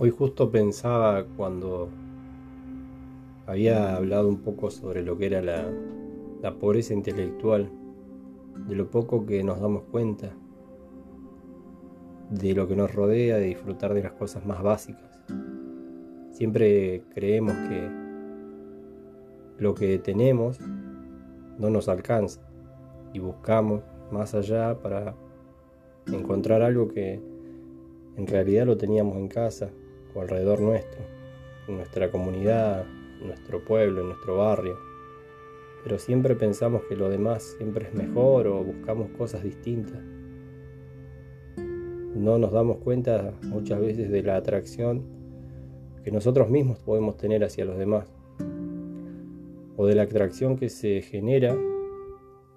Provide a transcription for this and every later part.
Hoy justo pensaba cuando había hablado un poco sobre lo que era la, pobreza intelectual, de lo poco que nos damos cuenta, de lo que nos rodea, de disfrutar de las cosas más básicas. Siempre creemos que lo que tenemos no nos alcanza y buscamos más allá para encontrar algo que en realidad lo teníamos en casa o alrededor nuestro, en nuestra comunidad, en nuestro pueblo, en nuestro barrio. Pero siempre pensamos que lo demás siempre es mejor o buscamos cosas distintas. No nos damos cuenta muchas veces de la atracción que nosotros mismos podemos tener hacia los demás o de la atracción que se genera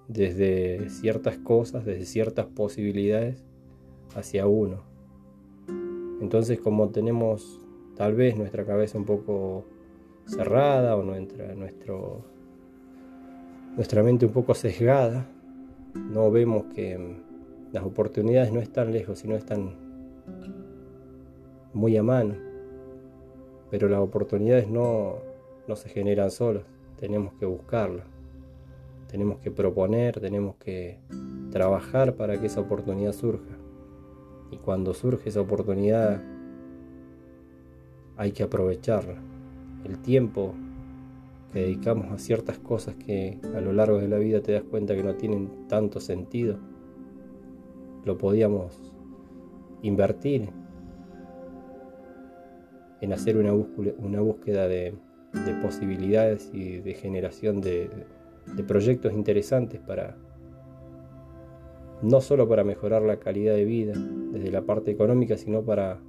desde ciertas cosas, desde ciertas posibilidades hacia uno. Entonces como tenemos tal vez nuestra cabeza un poco cerrada o nuestra, nuestra mente un poco sesgada, no vemos que las oportunidades no están lejos, sino están muy a mano. Pero las oportunidades no, no se generan solas, tenemos que buscarlas, tenemos que proponer, tenemos que trabajar para que esa oportunidad surja. Y cuando surge esa oportunidad, hay que aprovecharla. El tiempo que dedicamos a ciertas cosas que a lo largo de la vida te das cuenta que no tienen tanto sentido, lo podíamos invertir en hacer una búsqueda, una búsqueda de, posibilidades y de generación de proyectos interesantes para, no solo para mejorar la calidad de vida desde la parte económica, sino para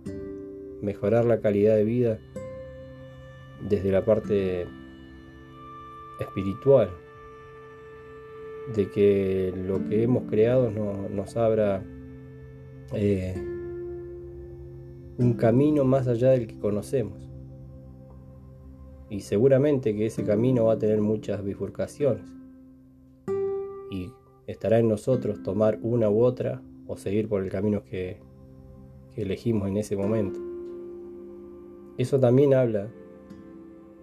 mejorar la calidad de vida desde la parte espiritual, de que lo que hemos creado nos abra eh, un camino más allá del que conocemos. Y seguramente que ese camino va a tener muchas bifurcaciones. Y Estará en nosotros tomar una u otra o seguir por el camino que, elegimos en ese momento. Eso también habla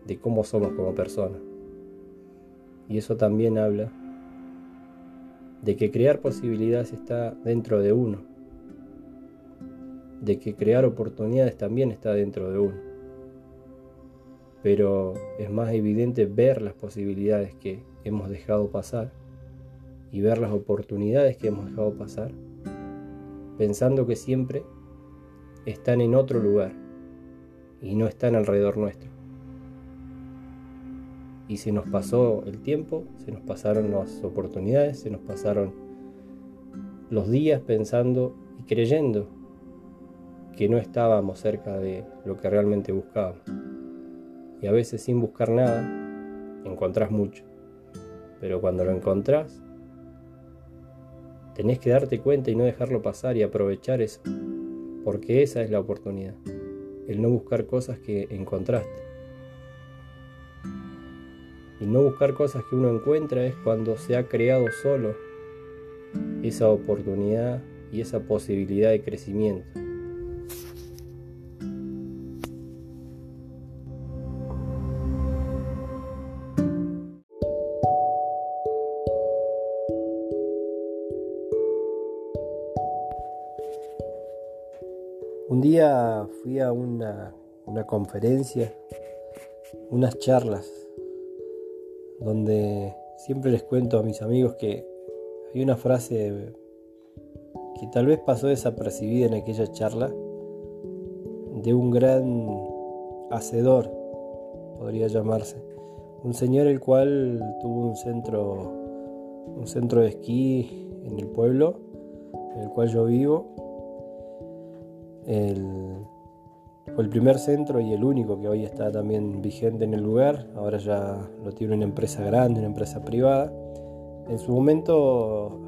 de cómo somos como personas. Y eso también habla de que crear posibilidades está dentro de uno. De que crear oportunidades también está dentro de uno. Pero es más evidente ver las posibilidades que hemos dejado pasar y ver las oportunidades que hemos dejado pasar, pensando que siempre están en otro lugar y no están alrededor nuestro. Y se nos pasó el tiempo, se nos pasaron las oportunidades, se nos pasaron los días pensando y creyendo que no estábamos cerca de lo que realmente buscábamos. Y a veces sin buscar nada, encontrás mucho. Pero cuando lo encontrás, Tenés que darte cuenta y no dejarlo pasar y aprovechar eso, porque esa es la oportunidad, el no buscar cosas que encontraste. Y no buscar cosas que uno encuentra es cuando se ha creado solo esa oportunidad y esa posibilidad de crecimiento. Día fui a una, conferencia, unas charlas, donde siempre les cuento a mis amigos que hay una frase que tal vez pasó desapercibida en aquella charla de un gran hacedor, podría llamarse. Un señor el cual tuvo un centro, un centro de esquí en el pueblo en el cual yo vivo el primer centro y el único que hoy está también vigente en el lugar. Ahora ya lo tiene una empresa grande, una empresa privada. En su momento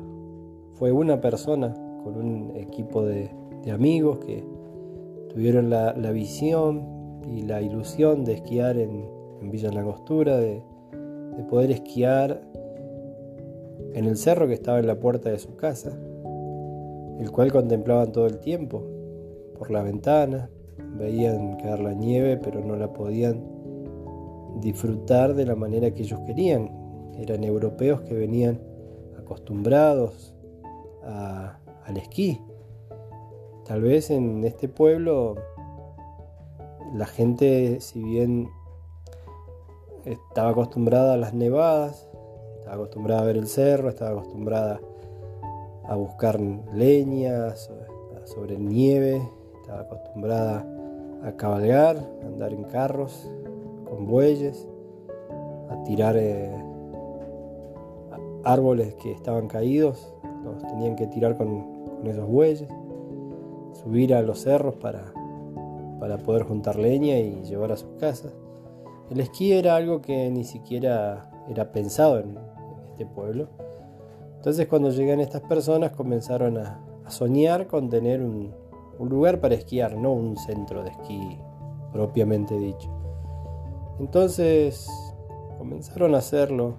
fue una persona con un equipo de, amigos que tuvieron la, visión y la ilusión de esquiar en, Villa Langostura, de, de poder esquiar en el cerro que estaba en la puerta de su casa, el cual contemplaban todo el tiempo por la ventana, veían caer la nieve, pero no la podían disfrutar de la manera que ellos querían. Eran europeos que venían acostumbrados al esquí. Tal vez en este pueblo la gente, si bien estaba acostumbrada a las nevadas, estaba acostumbrada a ver el cerro, estaba acostumbrada a buscar leñas sobre nieve, estaba acostumbrada a cabalgar, a andar en carros con bueyes, a tirar eh, árboles que estaban caídos, los tenían que tirar con, esos bueyes, subir a los cerros para, para poder juntar leña y llevar a sus casas. El esquí era algo que ni siquiera era pensado en, este pueblo. Entonces cuando llegan estas personas comenzaron a, soñar con tener un, lugar para esquiar, no un centro de esquí propiamente dicho. Entonces comenzaron a hacerlo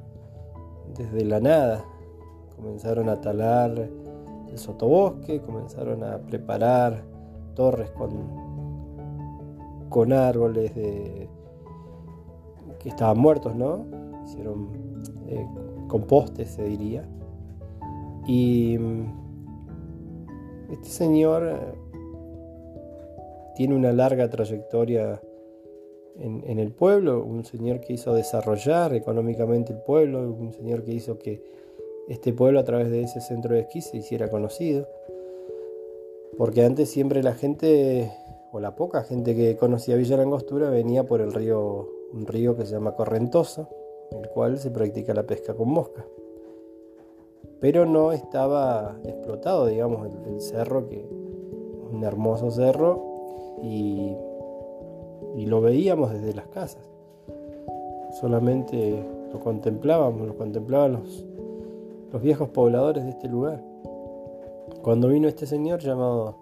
desde la nada. Comenzaron a talar el sotobosque, comenzaron a preparar torres con, con árboles de, que estaban muertos, ¿no? Hicieron eh, compostes, se diría. Y mm, este señor tiene una larga trayectoria en, el pueblo, un señor que hizo desarrollar económicamente el pueblo, un señor que hizo que este pueblo a través de ese centro de esquí se hiciera conocido. Porque antes siempre la gente, o la poca gente que conocía Villa Langostura, venía por el río un río que se llama Correntosa, en el cual se practica la pesca con mosca. Pero no estaba explotado, digamos, el, cerro, que un hermoso cerro, y, lo veíamos desde las casas. Solamente lo contemplábamos, lo contemplaban los, los viejos pobladores de este lugar. Cuando vino este señor llamado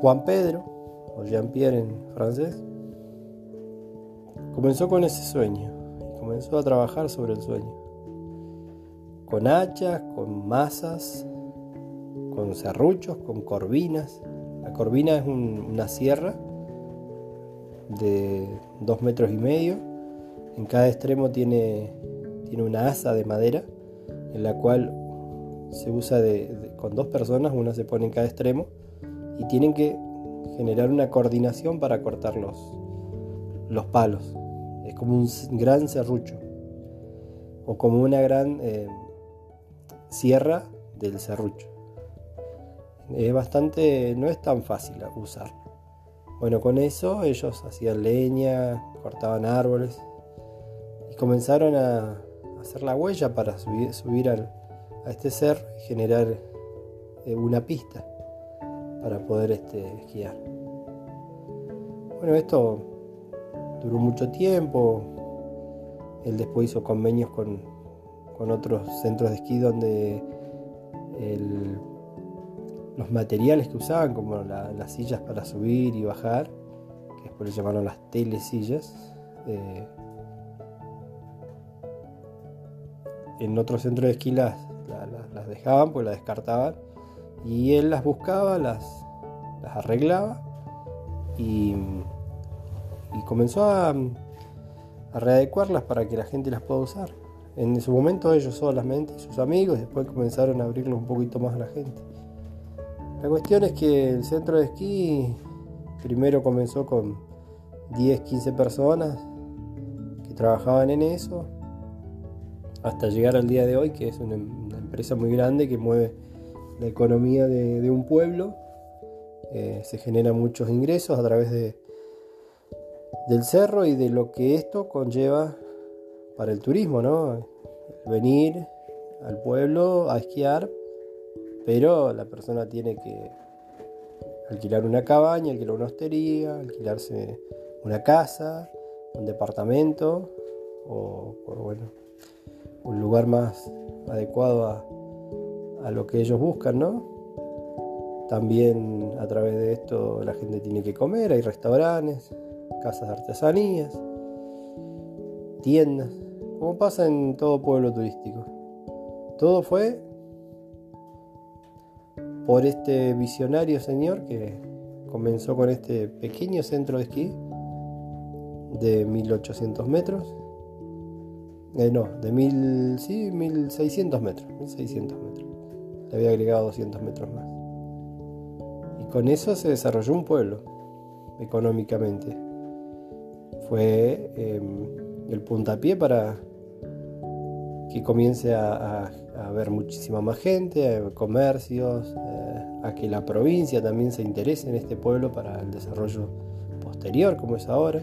Juan Pedro, o Jean-Pierre en francés, Comenzó con ese sueño y comenzó a trabajar sobre el sueño. Con hachas, con masas, con serruchos, con corvinas. La corvina es una sierra de dos metros y medio. En cada extremo tiene, tiene una asa de madera en la cual se usa con dos personas, una se pone en cada extremo y tienen que generar una coordinación para cortar los, los palos. Es como un gran serrucho o como una gran eh, sierra del serrucho. Es bastante, no es tan fácil usarlo. Bueno, con eso ellos hacían leña, cortaban árboles y comenzaron a hacer la huella para subir, a este cerro y generar eh, una pista para poder este, esquiar. Bueno, esto duró mucho tiempo. Él después hizo convenios con, otros centros de esquí donde los materiales que usaban, como las sillas para subir y bajar, que después le llamaron las telesillas, eh, en otros centros de esquí las, dejaban, pues las descartaban, y él las buscaba, las, las arreglaba y y comenzó a, a readecuarlas para que la gente las pueda usar. En su momento ellos solamente sus amigos, después comenzaron a abrirlo un poquito más a la gente. La cuestión es que el centro de esquí primero comenzó con 10, 15 personas que trabajaban en eso, hasta llegar al día de hoy, que es una, empresa muy grande que mueve la economía de, un pueblo. Eh, se generan muchos ingresos a través de, del cerro y de lo que esto conlleva para el turismo, ¿no? Venir al pueblo a esquiar, pero la persona tiene que alquilar una cabaña, alquilar una hostería, alquilarse una casa, un departamento o, bueno, un lugar más adecuado a, a lo que ellos buscan, ¿no? También a través de esto la gente tiene que comer, hay restaurantes, casas de artesanías, tiendas, como pasa en todo pueblo turístico. Todo fue por este visionario señor que comenzó con este pequeño centro de esquí de 1800 metros. Eh, no, de mil, sí, 1600 metros, 1600 metros. Le había agregado 200 metros más. Y con eso se desarrolló un pueblo económicamente. Fue em, el puntapié para que comience a, haber muchísima más gente, comercios, eh, a que la provincia también se interese en este pueblo para el desarrollo posterior como es ahora.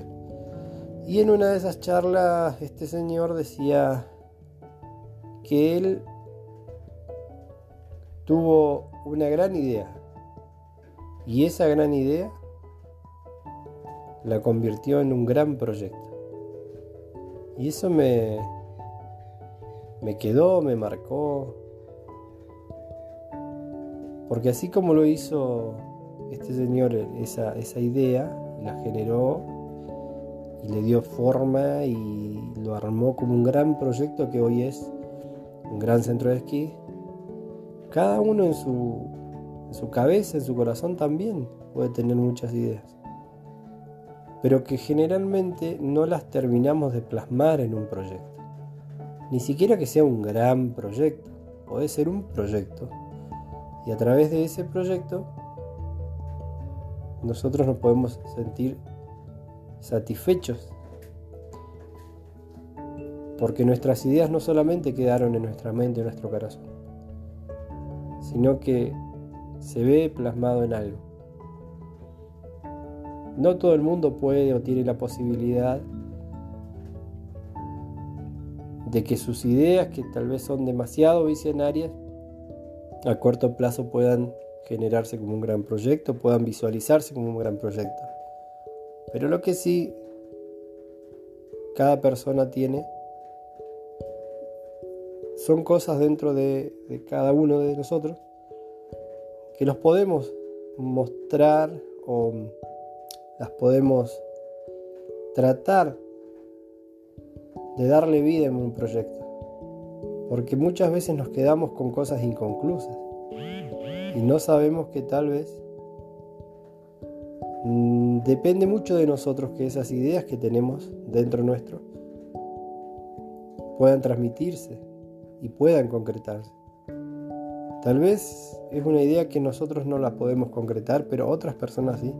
Y en una de esas charlas este señor decía que él tuvo una gran idea y esa gran idea la convirtió en un gran proyecto. Y eso me, me quedó, me marcó. Porque así como lo hizo este señor, esa, idea, la generó y le dio forma y lo armó como un gran proyecto que hoy es un gran centro de esquí. Cada uno en su cabeza, en su corazón también puede tener muchas ideas, pero que generalmente no las terminamos de plasmar en un proyecto. Ni siquiera que sea un gran proyecto, puede ser un proyecto. Y a través de ese proyecto nosotros nos podemos sentir satisfechos. Porque nuestras ideas no solamente quedaron en nuestra mente, en nuestro corazón, sino que se ve plasmado en algo. No todo el mundo puede o tiene la posibilidad de que sus ideas, que tal vez son demasiado visionarias, a corto plazo puedan generarse como un gran proyecto, puedan visualizarse como un gran proyecto. Pero lo que sí cada persona tiene son cosas dentro de, cada uno de nosotros que los podemos mostrar o las podemos tratar de darle vida en un proyecto. Porque muchas veces nos quedamos con cosas inconclusas y no sabemos que tal vez mm, depende mucho de nosotros que esas ideas que tenemos dentro nuestro puedan transmitirse y puedan concretarse. Tal vez es una idea que nosotros no la podemos concretar, pero otras personas sí.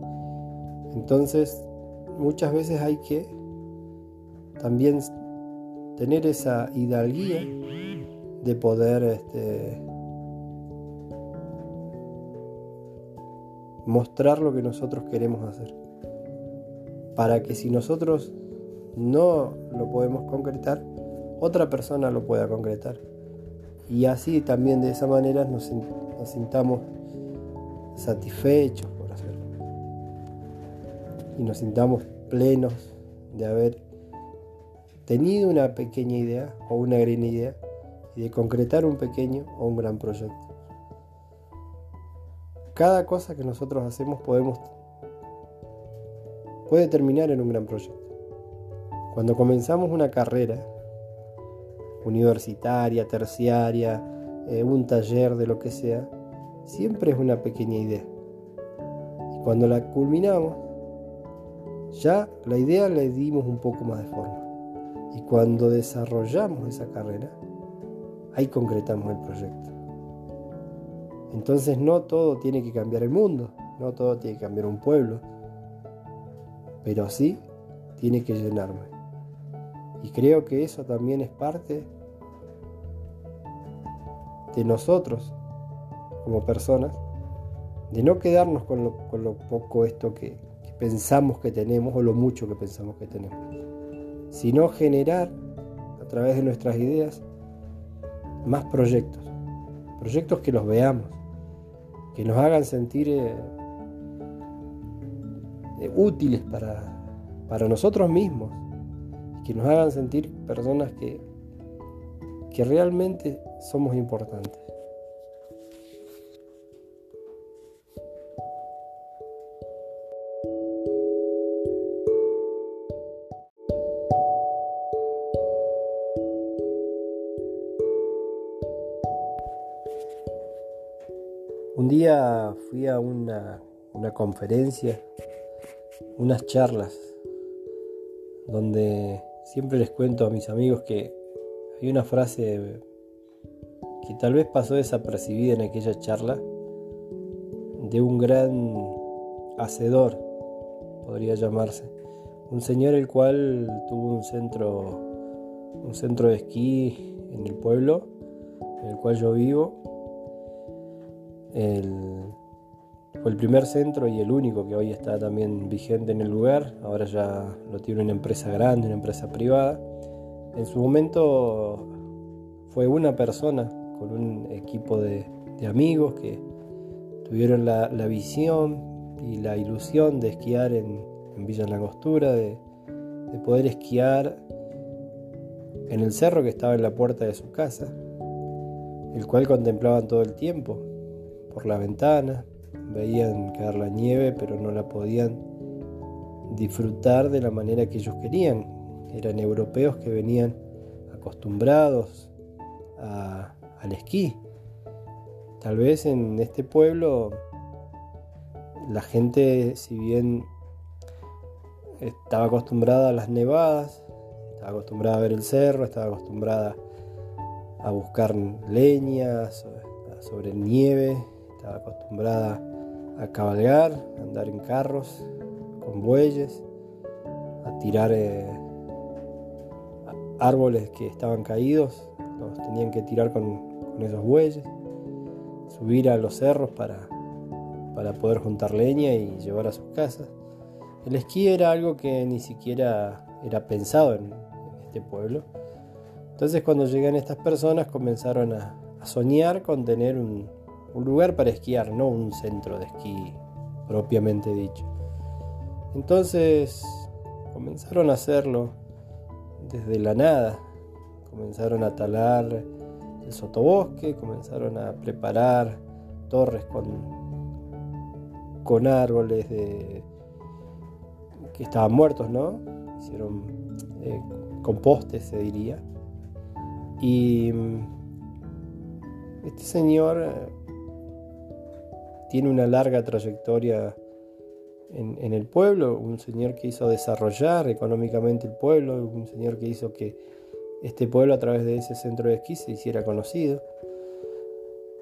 Entonces, muchas veces hay que también tener esa hidalguía de poder este, mostrar lo que nosotros queremos hacer. Para que si nosotros no lo podemos concretar, otra persona lo pueda concretar. Y así también de esa manera nos, nos sintamos satisfechos por hacerlo. Y nos sintamos plenos de haber tenido una pequeña idea o una gran idea y de concretar un pequeño o un gran proyecto. Cada cosa que nosotros hacemos podemos puede terminar en un gran proyecto. Cuando comenzamos una carrera universitaria, terciaria, eh, un taller de lo que sea, siempre es una pequeña idea. Y cuando la culminamos, ya la idea le dimos un poco más de forma. Y cuando desarrollamos esa carrera, ahí concretamos el proyecto. Entonces no todo tiene que cambiar el mundo, no todo tiene que cambiar un pueblo, pero sí tiene que llenarme. Y creo que eso también es parte de nosotros como personas, de no quedarnos con lo, poco esto que pensamos que tenemos o lo mucho que pensamos que tenemos sino generar a través de nuestras ideas más proyectos, proyectos que los veamos, que nos hagan sentir eh, eh, útiles para, para nosotros mismos, que nos hagan sentir personas que, que realmente somos importantes. Un día fui a una, una conferencia, unas charlas, donde siempre les cuento a mis amigos que hay una frase que tal vez pasó desapercibida en aquella charla de un gran hacedor, podría llamarse. Un señor el cual tuvo un centro, un centro de esquí en el pueblo en el cual yo vivo. Fue el primer centro y el único que hoy está también vigente en el lugar. Ahora ya lo tiene una empresa grande, una empresa privada. En su momento fue una persona con un equipo de, amigos que tuvieron la, visión y la ilusión de esquiar en, Villa Langostura, de, de poder esquiar en el cerro que estaba en la puerta de su casa, el cual contemplaban todo el tiempo, por la ventana, veían caer la nieve, pero no la podían disfrutar de la manera que ellos querían. Eran europeos que venían acostumbrados al esquí. Tal vez en este pueblo la gente, si bien estaba acostumbrada a las nevadas, estaba acostumbrada a ver el cerro, estaba acostumbrada a buscar leñas sobre nieve, acostumbrada a cabalgar, a andar en carros con bueyes, a tirar eh, árboles que estaban caídos, los tenían que tirar con, esos bueyes, subir a los cerros para, para poder juntar leña y llevar a sus casas. El esquí era algo que ni siquiera era pensado en, este pueblo. Entonces cuando llegan estas personas comenzaron a, soñar con tener un, lugar para esquiar, no un centro de esquí propiamente dicho. Entonces comenzaron a hacerlo desde la nada. Comenzaron a talar el sotobosque, comenzaron a preparar torres con, con árboles de, que estaban muertos, ¿no? Hicieron eh, composte se diría. Y mm, este señor eh, tiene una larga trayectoria en, el pueblo, un señor que hizo desarrollar económicamente el pueblo, un señor que hizo que este pueblo a través de ese centro de esquí se hiciera conocido.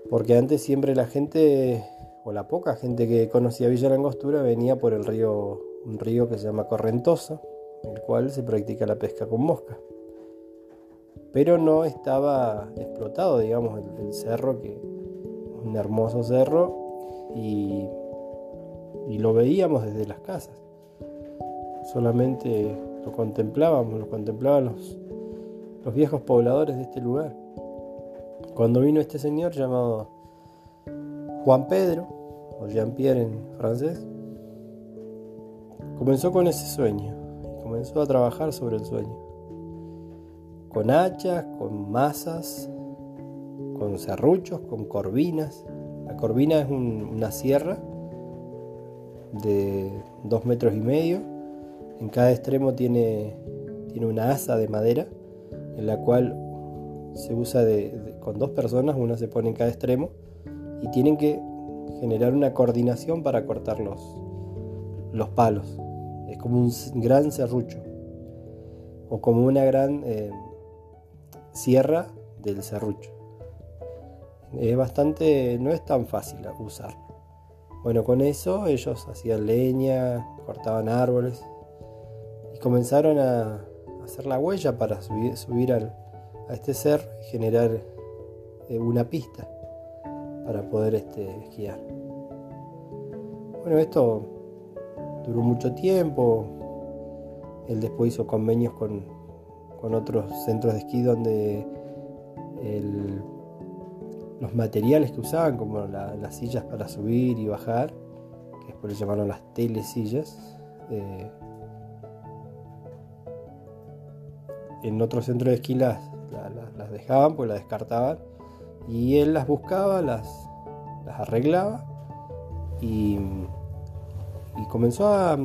Porque antes siempre la gente, o la poca gente que conocía Villa Langostura, venía por el río, un río que se llama Correntosa, en el cual se practica la pesca con mosca. Pero no estaba explotado, digamos, el, cerro, que un hermoso cerro, y, lo veíamos desde las casas. Solamente lo contemplábamos, lo contemplaban los, los viejos pobladores de este lugar. Cuando vino este señor llamado Juan Pedro, o Jean-Pierre en francés, comenzó con ese sueño comenzó a trabajar sobre el sueño. Con hachas, con masas, con serruchos, con corvinas. La corvina es una sierra de dos metros y medio. En cada extremo tiene, tiene una asa de madera en la cual se usa con dos personas, una se pone en cada extremo y tienen que generar una coordinación para cortar los, los palos. Es como un gran serrucho o como una gran eh, sierra del serrucho. Es bastante, no es tan fácil usar. Bueno, con eso ellos hacían leña, cortaban árboles y comenzaron a hacer la huella para subir, a este cerro y generar eh, una pista para poder este, esquiar. Bueno, esto duró mucho tiempo. Él después hizo convenios con, otros centros de esquí donde los materiales que usaban, como las sillas para subir y bajar, que después le llamaron las telesillas, eh, en otros centros de esquí las, dejaban, pues las descartaban, y él las buscaba, las, las arreglaba y comenzó a,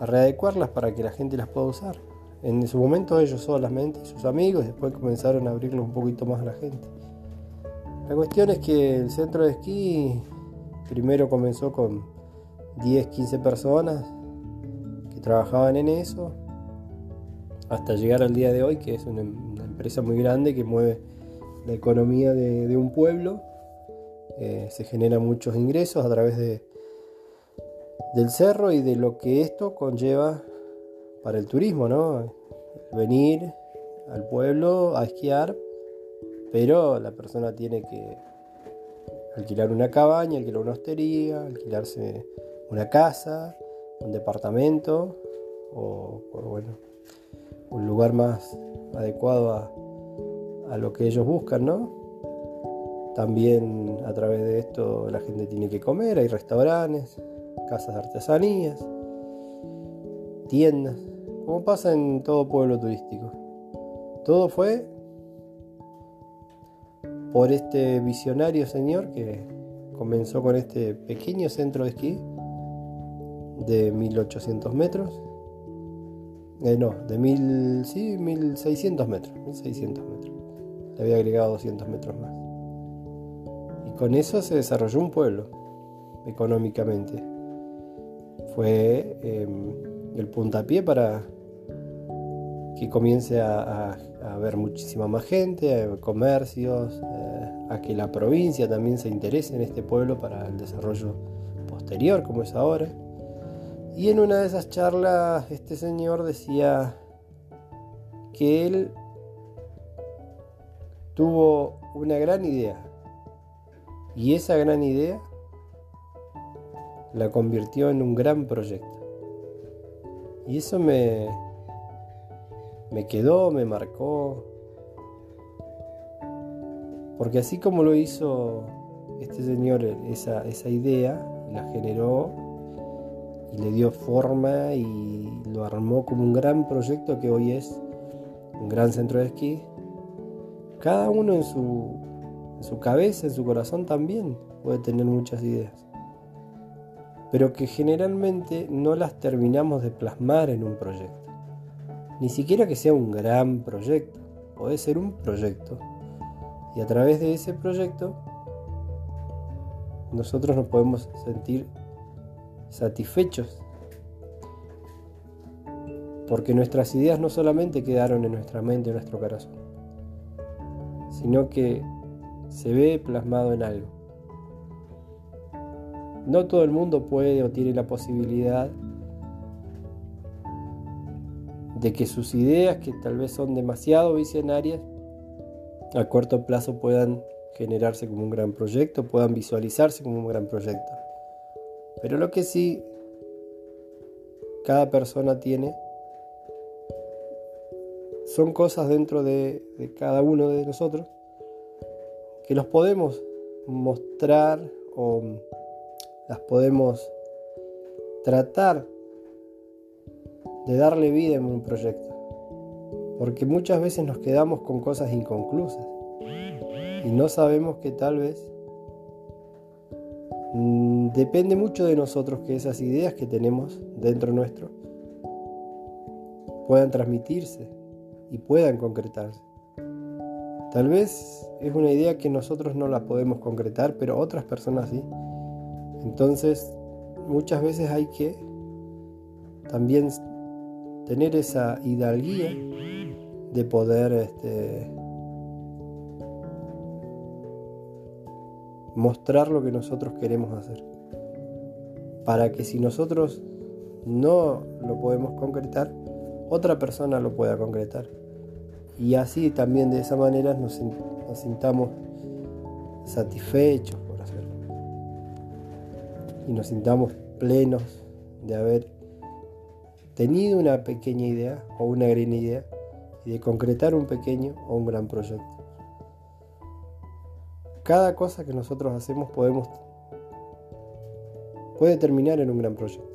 a readecuarlas para que la gente las pueda usar. En su momento ellos solamente sus amigos, después comenzaron a abrirlo un poquito más a la gente. La cuestión es que el centro de esquí primero comenzó con, 10, 15 personas que trabajaban en eso, hasta llegar al día de hoy, que es una, empresa muy grande que mueve la economía de, un pueblo. Eh, se generan muchos ingresos a través de, del cerro y de lo que esto conlleva para el turismo, ¿no? Venir al pueblo a esquiar, pero la persona tiene que alquilar una cabaña, alquilar una hostería, alquilarse una casa, un departamento o, bueno, un lugar más adecuado a, a lo que ellos buscan, ¿no? También a través de esto la gente tiene que comer, hay restaurantes, casas de artesanías, tiendas, como pasa en todo pueblo turístico. Todo fue por este visionario señor que comenzó con este pequeño centro de esquí de 1800 metros. Eh, no, de mil, sí, 1600 metros, 1600 metros. Le había agregado 200 metros más. Y con eso se desarrolló un pueblo económicamente. Fue em, el puntapié para que comience a, haber muchísima más gente, comercios, eh, a que la provincia también se interese en este pueblo para el desarrollo posterior como es ahora. Y en una de esas charlas este señor decía que él tuvo una gran idea y esa gran idea la convirtió en un gran proyecto. Y eso me, me quedó, me marcó. Porque así como lo hizo este señor, esa, idea, la generó y le dio forma y lo armó como un gran proyecto que hoy es un gran centro de esquí. Cada uno en su cabeza, en su corazón también puede tener muchas ideas, pero que generalmente no las terminamos de plasmar en un proyecto. Ni siquiera que sea un gran proyecto, puede ser un proyecto. Y a través de ese proyecto nosotros nos podemos sentir satisfechos. Porque nuestras ideas no solamente quedaron en nuestra mente, en nuestro corazón, sino que se ve plasmado en algo. No todo el mundo puede o tiene la posibilidad de que sus ideas, que tal vez son demasiado visionarias, a corto plazo puedan generarse como un gran proyecto, puedan visualizarse como un gran proyecto. Pero lo que sí cada persona tiene son cosas dentro de, de cada uno de nosotros que los podemos mostrar o las podemos tratar de darle vida en un proyecto. Porque muchas veces nos quedamos con cosas inconclusas y no sabemos que tal vez mm, depende mucho de nosotros que esas ideas que tenemos dentro nuestro puedan transmitirse y puedan concretarse. Tal vez es una idea que nosotros no la podemos concretar, pero otras personas sí. Entonces, muchas veces hay que también tener esa hidalguía de poder este, mostrar lo que nosotros queremos hacer. Para que si nosotros no lo podemos concretar, otra persona lo pueda concretar. Y así también de esa manera nos, nos sintamos satisfechos por hacerlo. Y nos sintamos plenos de haber tenido una pequeña idea o una gran idea y de concretar un pequeño o un gran proyecto. Cada cosa que nosotros hacemos podemos puede terminar en un gran proyecto.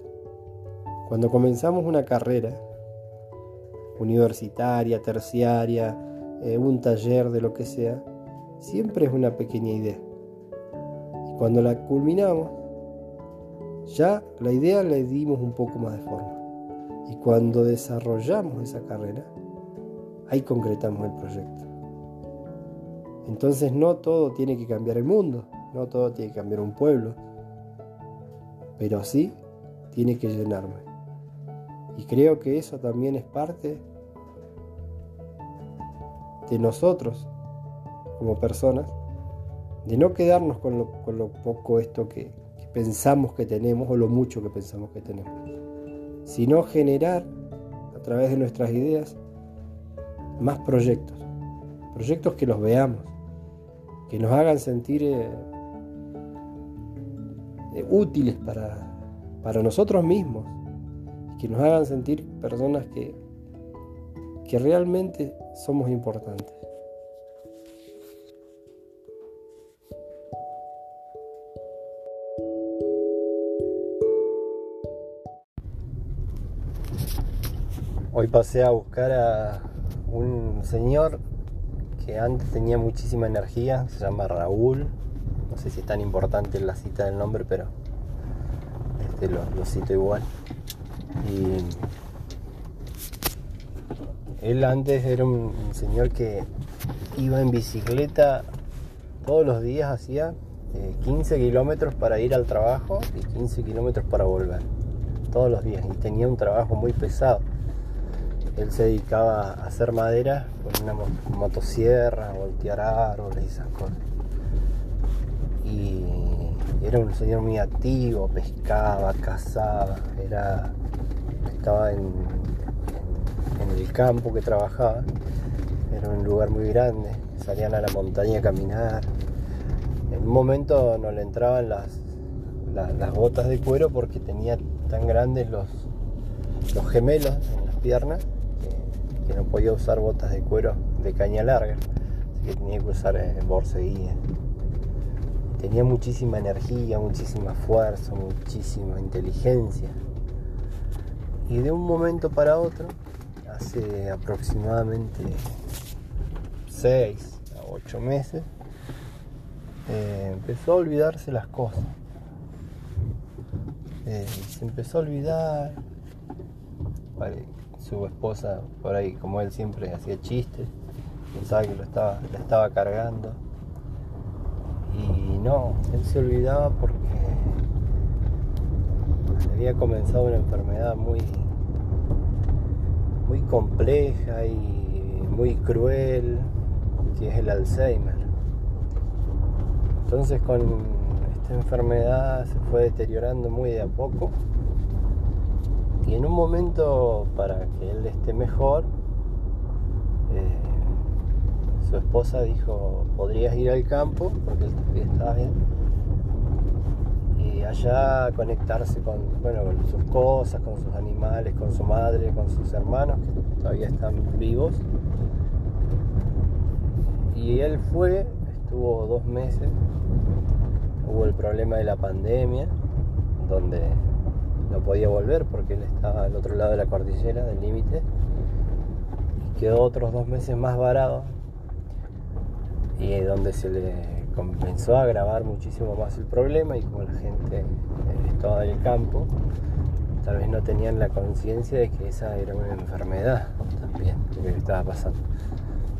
Cuando comenzamos una carrera universitaria, terciaria, eh, un taller de lo que sea, siempre es una pequeña idea. Y cuando la culminamos, ya la idea le dimos un poco más de forma. Y cuando desarrollamos esa carrera, ahí concretamos el proyecto. Entonces no todo tiene que cambiar el mundo, no todo tiene que cambiar un pueblo, pero sí tiene que llenarme. Y creo que eso también es parte de nosotros como personas, de no quedarnos con lo, poco esto que, que pensamos que tenemos o lo mucho que pensamos que tenemos, sino generar a través de nuestras ideas más proyectos, proyectos que los veamos, que nos hagan sentir eh, eh, útiles para, para nosotros mismos, que nos hagan sentir personas que, que realmente somos importantes. Hoy pasé a buscar a un señor que antes tenía muchísima energía, se llama Raúl, no sé si es tan importante la cita del nombre, pero este, lo, cito igual. Y él antes era un, señor que iba en bicicleta todos los días, hacía 15 eh, kilómetros para ir al trabajo y 15 kilómetros para volver, todos los días, y tenía un trabajo muy pesado él se dedicaba a hacer madera con una motosierra, voltear árboles y esas cosas. Y era un señor muy activo, pescaba, cazaba, era, estaba en, el campo que trabajaba, era un lugar muy grande, salían a la montaña a caminar. En un momento no le entraban las, botas de cuero porque tenía tan grandes los gemelos en las piernas que no podía usar botas de cuero de caña larga, así que tenía que usar eh, borseguía. Tenía muchísima energía, muchísima fuerza, muchísima inteligencia. Y de un momento para otro, hace aproximadamente 6 a 8 meses, eh, empezó a olvidarse las cosas. Eh, se empezó a olvidar, su esposa por ahí, como él siempre hacía chistes, pensaba que lo estaba, la estaba cargando. Y no, él se olvidaba porque había comenzado una enfermedad muy, muy compleja y muy cruel, que es el Alzheimer. Entonces con esta enfermedad se fue deteriorando muy de a poco y en un momento, para que él esté mejor, eh, su esposa dijo, podrías ir al campo, porque él estaba bien, y allá conectarse con, bueno, con sus cosas, con sus animales, con su madre, con sus hermanos, que todavía están vivos. Y él fue, estuvo dos meses, hubo el problema de la pandemia, donde no podía volver porque él estaba al otro lado de la cordillera, del límite, y quedó otros dos meses más varado, y donde se le comenzó a agravar muchísimo más el problema y como la gente estaba en el campo, tal vez no tenían la conciencia de que esa era una enfermedad también, lo que estaba pasando.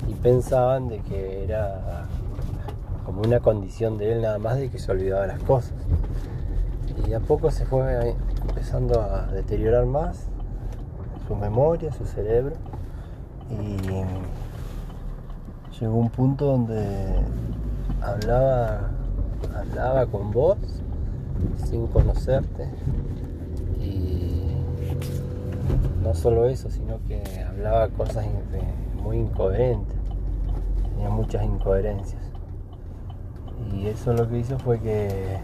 Y pensaban de que era como una condición de él nada más de que se olvidaba las cosas. Y a poco se fue empezando a deteriorar más su memoria, su cerebro. Y llegó un punto donde hablaba, hablaba con vos sin conocerte. Y no solo eso, sino que hablaba cosas muy incoherentes. Tenía muchas incoherencias. Y eso lo que hizo fue que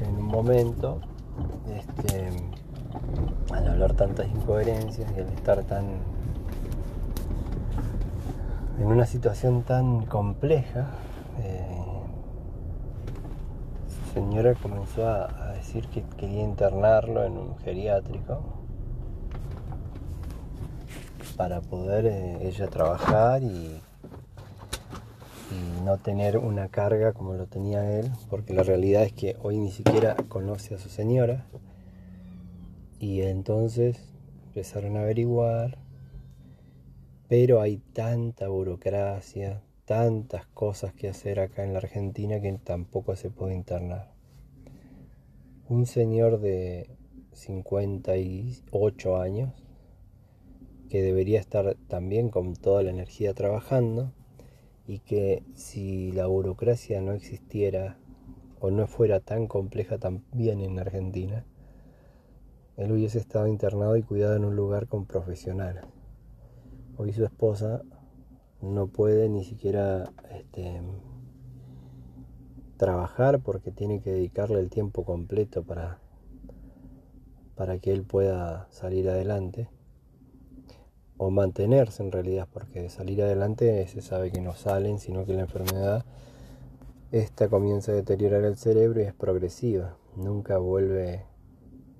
en un momento, este, al hablar tantas incoherencias y al estar tan en una situación tan compleja, eh, su señora comenzó a, decir que quería internarlo en un geriátrico para poder eh, ella trabajar y y no tener una carga como lo tenía él, porque la realidad es que hoy ni siquiera conoce a su señora. Y entonces empezaron a averiguar, pero hay tanta burocracia, tantas cosas que hacer acá en la Argentina que tampoco se puede internar. un señor de 58 años que debería estar también con toda la energía trabajando y que si la burocracia no existiera o no fuera tan compleja también en Argentina, él hubiese estado internado y cuidado en un lugar con profesionales. Hoy su esposa no puede ni siquiera este, trabajar porque tiene que dedicarle el tiempo completo para, para que él pueda salir adelante o mantenerse en realidad, porque salir adelante se sabe que no salen, sino que la enfermedad esta comienza a deteriorar el cerebro y es progresiva, nunca vuelve,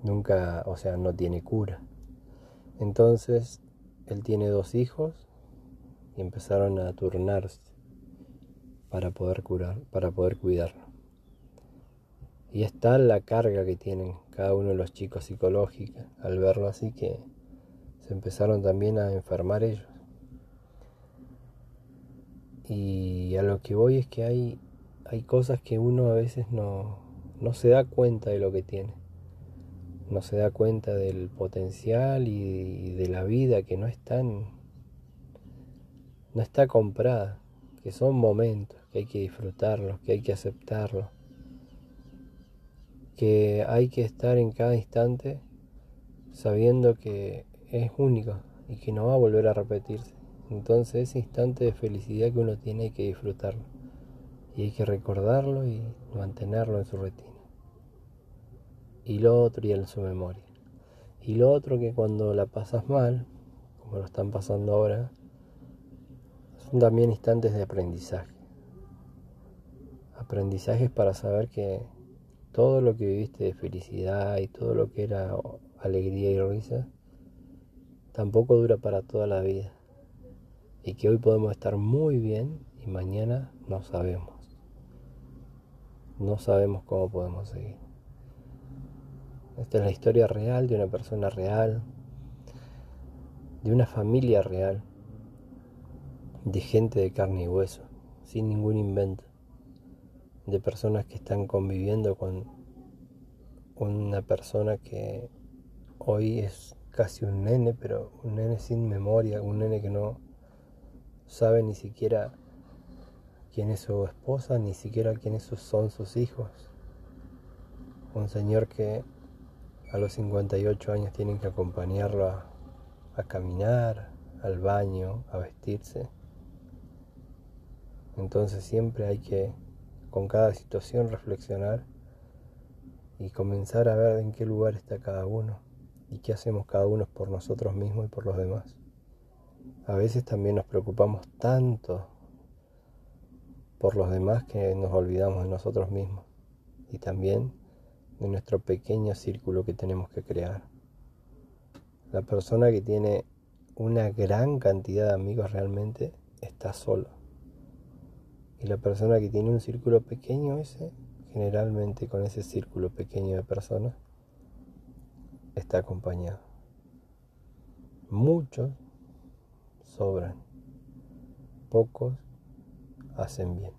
nunca, o sea, no tiene cura. Entonces, él tiene dos hijos y empezaron a turnarse para poder curar, para poder cuidarlo. Y está la carga que tienen cada uno de los chicos psicológicos al verlo así que se empezaron también a enfermar ellos. Y a lo que voy es que hay, hay cosas que uno a veces no, no se da cuenta de lo que tiene. No se da cuenta del potencial y de la vida que no es no está comprada, que son momentos, que hay que disfrutarlos, que hay que aceptarlos, que hay que estar en cada instante sabiendo que es único y que no va a volver a repetirse. Entonces ese instante de felicidad que uno tiene hay que disfrutarlo y hay que recordarlo y mantenerlo en su retina. Y lo otro y en su memoria. Y lo otro que cuando la pasas mal, como lo están pasando ahora, son también instantes de aprendizaje. Aprendizajes para saber que todo lo que viviste de felicidad y todo lo que era alegría y risa tampoco dura para toda la vida. Y que hoy podemos estar muy bien y mañana no sabemos. No sabemos cómo podemos seguir. Esta es la historia real de una persona real, de una familia real, de gente de carne y hueso, sin ningún invento, de personas que están conviviendo con una persona que hoy es casi un nene, pero un nene sin memoria, un nene que no sabe ni siquiera quién es su esposa, ni siquiera quiénes son sus hijos. Un señor que a los 58 años tienen que acompañarlo a, a caminar, al baño, a vestirse. Entonces siempre hay que, con cada situación, reflexionar y comenzar a ver en qué lugar está cada uno y qué hacemos cada uno por nosotros mismos y por los demás. A veces también nos preocupamos tanto por los demás que nos olvidamos de nosotros mismos y también de nuestro pequeño círculo que tenemos que crear. La persona que tiene una gran cantidad de amigos realmente está solo. Y la persona que tiene un círculo pequeño ese, generalmente con ese círculo pequeño de personas, está acompañado. Muchos sobran, pocos hacen bien.